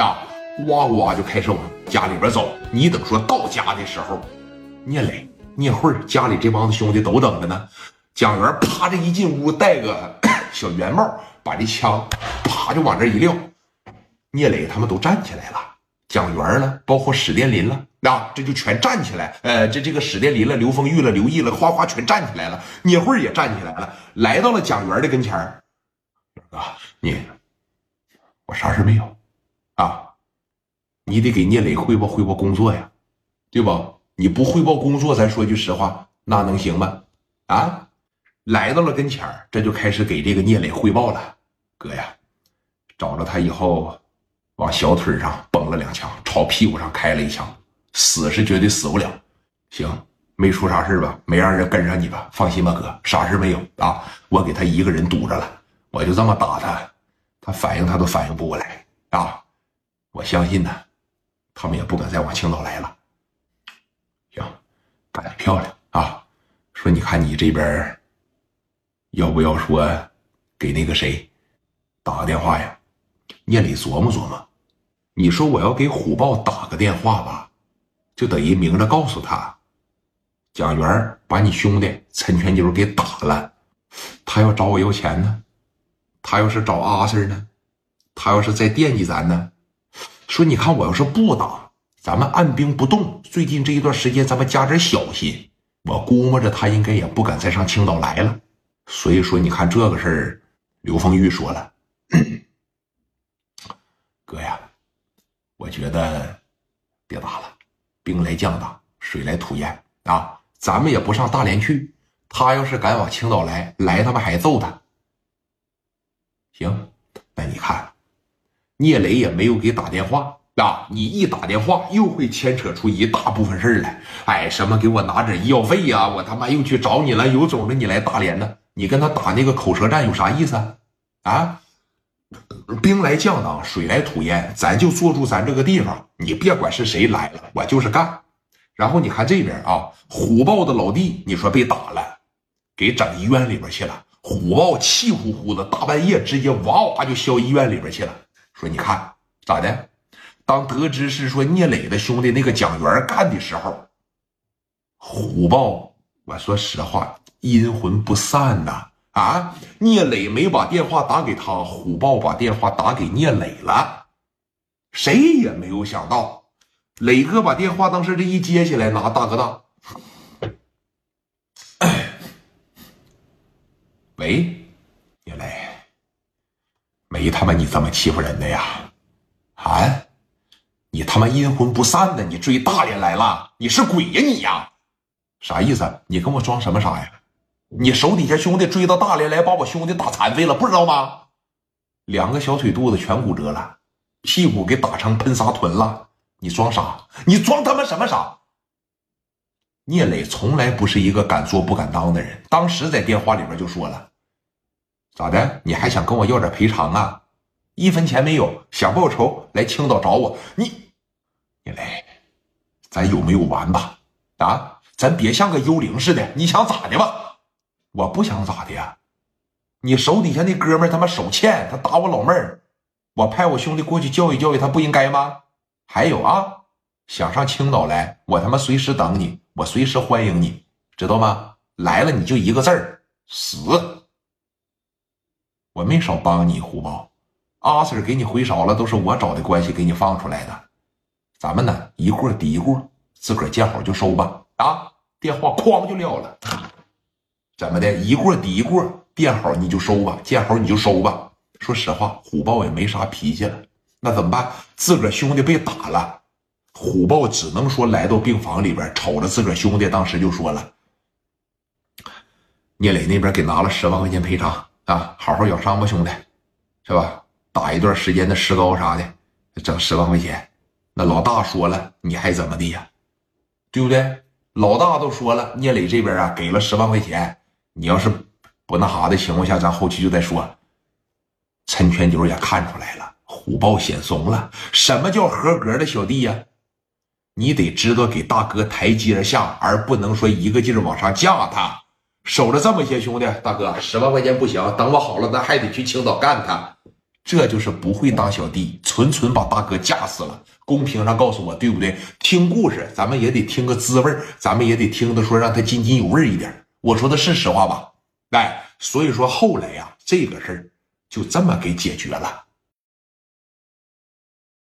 啊，哇哇就开始往家里边走。你等说到家的时候，聂磊、聂慧家里这帮子兄弟都等着呢。蒋元啪这一进屋，戴个 小圆帽，把这枪啪就往这一撂。聂磊他们都站起来了，蒋元呢，包括史殿林了，啊，这就全站起来。呃，这这个史殿林了，刘丰玉了，刘毅了，哗哗全站起来了。聂慧也站起来了，来到了蒋元的跟前儿。哥，你我啥事没有啊？你得给聂磊汇报汇报工作呀，对不？你不汇报工作，咱说句实话，那能行吗？啊？来到了跟前，这就开始给这个聂磊汇报了。哥呀，找着他以后。往小腿上崩了两枪，朝屁股上开了一枪，死是绝对死不了。行，没出啥事吧？没让人跟上你吧？放心吧，哥，啥事没有啊。我给他一个人堵着了，我就这么打他，他反应他都反应不过来啊。我相信呢，他们也不敢再往青岛来了。行，干得漂亮啊！说你看你这边，要不要说给那个谁打个电话呀？聂磊琢磨琢磨。你说我要给虎豹打个电话吧，就等于明着告诉他，蒋元把你兄弟陈全九给打了，他要找我要钱呢，他要是找阿 Sir 呢，他要是再惦记咱呢，说你看我要是不打，咱们按兵不动，最近这一段时间咱们加点小心，我估摸着他应该也不敢再上青岛来了，所以说你看这个事儿，刘丰玉说了，哥呀。我觉得别打了，兵来将挡，水来土掩啊！咱们也不上大连去，他要是敢往青岛来，来他妈还揍他。行，那你看，聂磊也没有给打电话啊！你一打电话，又会牵扯出一大部分事儿来。哎，什么给我拿点医药费呀？我他妈又去找你了，有种的你来大连呢？你跟他打那个口舌战有啥意思啊？兵来将挡，水来土掩，咱就坐住咱这个地方。你别管是谁来了，我就是干。然后你看这边啊，虎豹的老弟，你说被打了，给整医院里边去了。虎豹气呼呼的，大半夜直接哇哇就消医院里边去了。说你看咋的？当得知是说聂磊的兄弟那个蒋元干的时候，虎豹，我说实话，阴魂不散呐。啊！聂磊没把电话打给他，虎豹把电话打给聂磊了。谁也没有想到，磊哥把电话当时这一接起来，拿大哥大。喂，没他妈你这么欺负人的呀！啊，你他妈阴魂不散的，你追大连来了？你是鬼呀你呀？啥意思？你跟我装什么傻呀？你手底下兄弟追到大连来，把我兄弟打残废了，不知道吗？两个小腿肚子全骨折了，屁股给打成喷砂臀了。你装傻？你装他妈什么傻？聂磊从来不是一个敢做不敢当的人，当时在电话里边就说了：“咋的？你还想跟我要点赔偿啊？一分钱没有，想报仇来青岛找我。你，你来，咱有没有完吧？啊，咱别像个幽灵似的，你想咋的吧？”我不想咋的呀？你手底下那哥们他妈手欠，他打我老妹儿，我派我兄弟过去教育教育他，不应该吗？还有啊，想上青岛来，我他妈随时等你，我随时欢迎你，知道吗？来了你就一个字儿死。我没少帮你，胡宝，阿 Sir 给你回勺了，都是我找的关系给你放出来的。咱们呢一过抵一过，自个儿见好就收吧。啊，电话哐就撂了。怎么的？一过抵一过，见好你就收吧，见好你就收吧。说实话，虎豹也没啥脾气了。那怎么办？自个儿兄弟被打了，虎豹只能说来到病房里边，瞅着自个儿兄弟，当时就说了：“聂磊那边给拿了十万块钱赔偿啊，好好养伤吧，兄弟，是吧？打一段时间的石膏啥的，整十万块钱。那老大说了，你还怎么的呀？对不对？老大都说了，聂磊这边啊，给了十万块钱。”你要是不那啥的情况下，咱后期就再说。陈全九也看出来了，虎豹显怂了。什么叫合格的小弟呀？你得知道给大哥台阶下，而不能说一个劲儿往上架他。守着这么些兄弟，大哥十万块钱不行，等我好了，咱还得去青岛干他。这就是不会当小弟，纯纯把大哥架死了。公屏上告诉我对不对？听故事咱们也得听个滋味咱们也得听的说让他津津有味一点。我说的是实话吧？哎，所以说后来呀，这个事儿就这么给解决了。